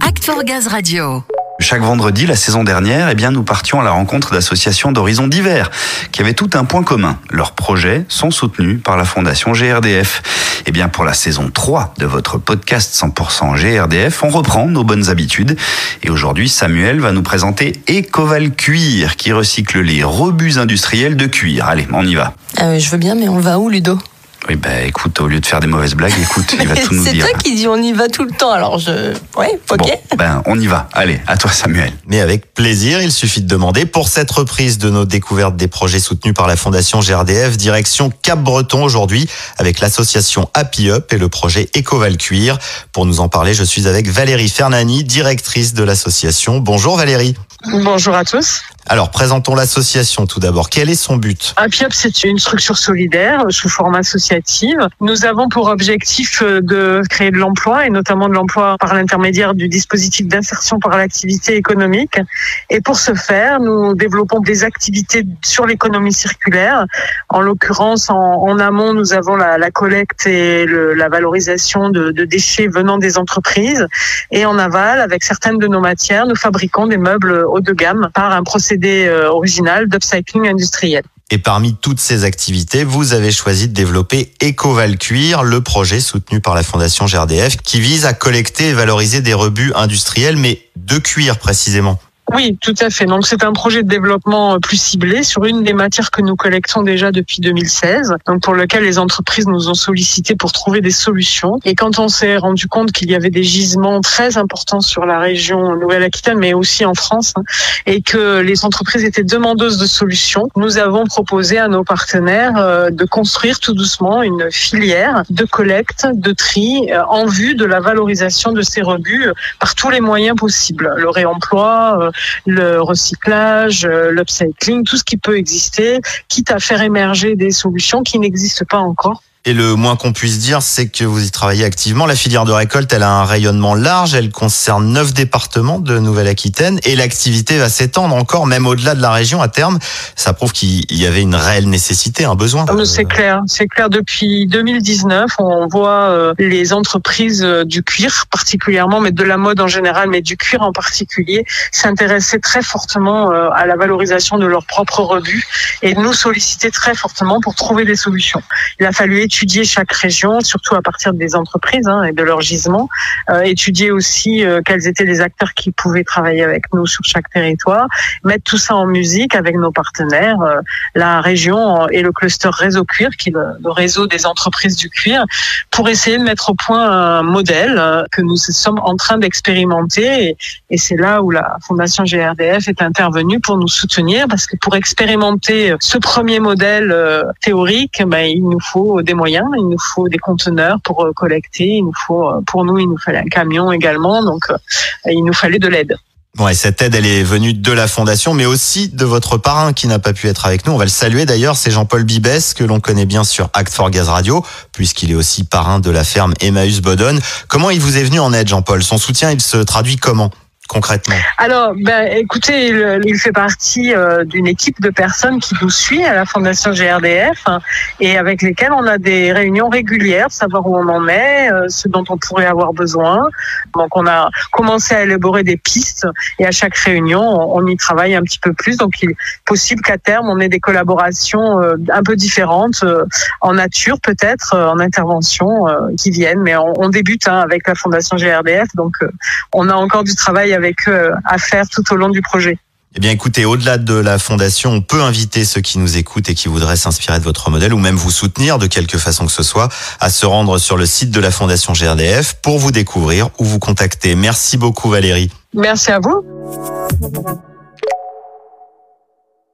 Act for Gaz Radio. Chaque vendredi, la saison dernière, eh bien, nous partions à la rencontre d'associations d'horizons divers qui avaient tout un point commun. Leurs projets sont soutenus par la Fondation GRDF. Eh bien, pour la saison 3 de votre podcast 100% GRDF, on reprend nos bonnes habitudes. Et aujourd'hui, Samuel va nous présenter Ecoval Cuir qui recycle les rebuts industriels de cuir. Allez, on y va. Euh, je veux bien, mais on va où, Ludo? Oui, bah écoute, au lieu de faire des mauvaises blagues, écoute, il va tout nous C'est dire. toi qui dis on y va tout le temps, alors je. Ouais, ok. Bon, ben, on y va. Allez, à toi, Samuel. Mais avec plaisir, il suffit de demander pour cette reprise de nos découvertes des projets soutenus par la Fondation GRDF, direction Cap-Breton aujourd'hui avec l'association Happy Up et le projet Ecoval Cuir. Pour nous en parler, je suis avec Valérie Fernani, directrice de l'association. Bonjour Valérie. Bonjour à tous. Alors, présentons l'association tout d'abord. Quel est son but? Up, c'est une structure solidaire sous forme associative. Nous avons pour objectif euh, de créer de l'emploi et notamment de l'emploi par l'intermédiaire du dispositif d'insertion par l'activité économique. Et pour ce faire, nous développons des activités sur l'économie circulaire. En l'occurrence, en, en amont, nous avons la, la collecte et le- la valorisation de, de déchets venant des entreprises. Et en aval, avec certaines de nos matières, nous fabriquons des meubles haut de gamme par un procédé euh, original d'upcycling industriel. Et parmi toutes ces activités, vous avez choisi de développer Ecoval Cuir, le projet soutenu par la Fondation GRDF qui vise à collecter et valoriser des rebuts industriels, mais de cuir précisément. Oui, tout à fait. Donc c'est un projet de développement euh, plus ciblé sur une des matières que nous collectons déjà depuis 2016, donc pour lequel les entreprises nous ont sollicité pour trouver des solutions. Et quand on s'est rendu compte qu'il y avait des gisements très importants sur la région Nouvelle-Aquitaine, mais aussi en France, hein, et que les entreprises étaient demandeuses de solutions, nous avons proposé à nos partenaires euh, de construire tout doucement une filière de collecte, de tri, euh, en vue de la valorisation de ces rebuts par tous les moyens possibles. Le réemploi, le recyclage, euh, l'upcycling, tout ce qui peut exister, quitte à faire émerger des solutions qui n'existent pas encore. Et le moins qu'on puisse dire, c'est que vous y travaillez activement. La filière de récolte, elle a un rayonnement large. Elle concerne neuf départements de Nouvelle-Aquitaine et l'activité va s'étendre encore, même au-delà de la région à terme. Ça prouve qu'il y avait une réelle nécessité, un besoin. Ah, C'est clair, c'est clair. Depuis 2019, on voit euh, les entreprises euh, du cuir particulièrement, mais de la mode en général, mais du cuir en particulier, s'intéresser très fortement euh, à la valorisation de leurs propres rebuts et nous solliciter très fortement pour trouver des solutions. Il a fallu étudier chaque région, surtout à partir des entreprises hein, et de leurs gisements, euh, étudier aussi euh, quels étaient les acteurs qui pouvaient travailler avec nous sur chaque territoire, mettre tout ça en musique avec nos partenaires, euh, la région et le cluster réseau cuir, qui est le, le réseau des entreprises du cuir, pour essayer de mettre au point un modèle euh, que nous sommes en train d'expérimenter. Et, et c'est là où la Fondation GRDF est intervenue pour nous soutenir, parce que pour expérimenter ce premier modèle euh, théorique, ben, il nous faut des moyens, il nous faut des conteneurs pour euh, collecter, il nous faut, euh, pour nous, il nous fallait un camion également, donc euh, il nous fallait de l'aide. Ouais, cette aide, elle est venue de la fondation, mais aussi de votre parrain qui n'a pas pu être avec nous. On va le saluer d'ailleurs, c'est Jean-Paul Bibès, que l'on connaît bien sur Act for Gaz Radio, puisqu'il est aussi parrain de la ferme Emmaüs Bodon. Comment il vous est venu en aide, Jean-Paul? Son soutien, il se traduit comment? Concrètement Alors, ben, écoutez, il, fait partie euh, d'une équipe de personnes qui nous suit à la Fondation GRDF hein, et avec lesquelles on a des réunions régulières, savoir où on en est, euh, ce dont on pourrait avoir besoin. Donc, on a commencé à élaborer des pistes et à chaque réunion, on, y travaille un petit peu plus. Donc, il est possible qu'à terme, on ait des collaborations euh, un peu différentes, en nature peut-être, en intervention, qui viennent. Mais on, débute hein, avec la Fondation GRDF, donc on a encore du travail avec eux à faire tout au long du projet. Eh bien, écoutez, au-delà de la fondation, on peut inviter ceux qui nous écoutent et qui voudraient s'inspirer de votre modèle ou même vous soutenir de quelque façon que ce soit à se rendre sur le site de la Fondation GRDF pour vous découvrir ou vous contacter. Merci beaucoup, Valérie. Merci à vous.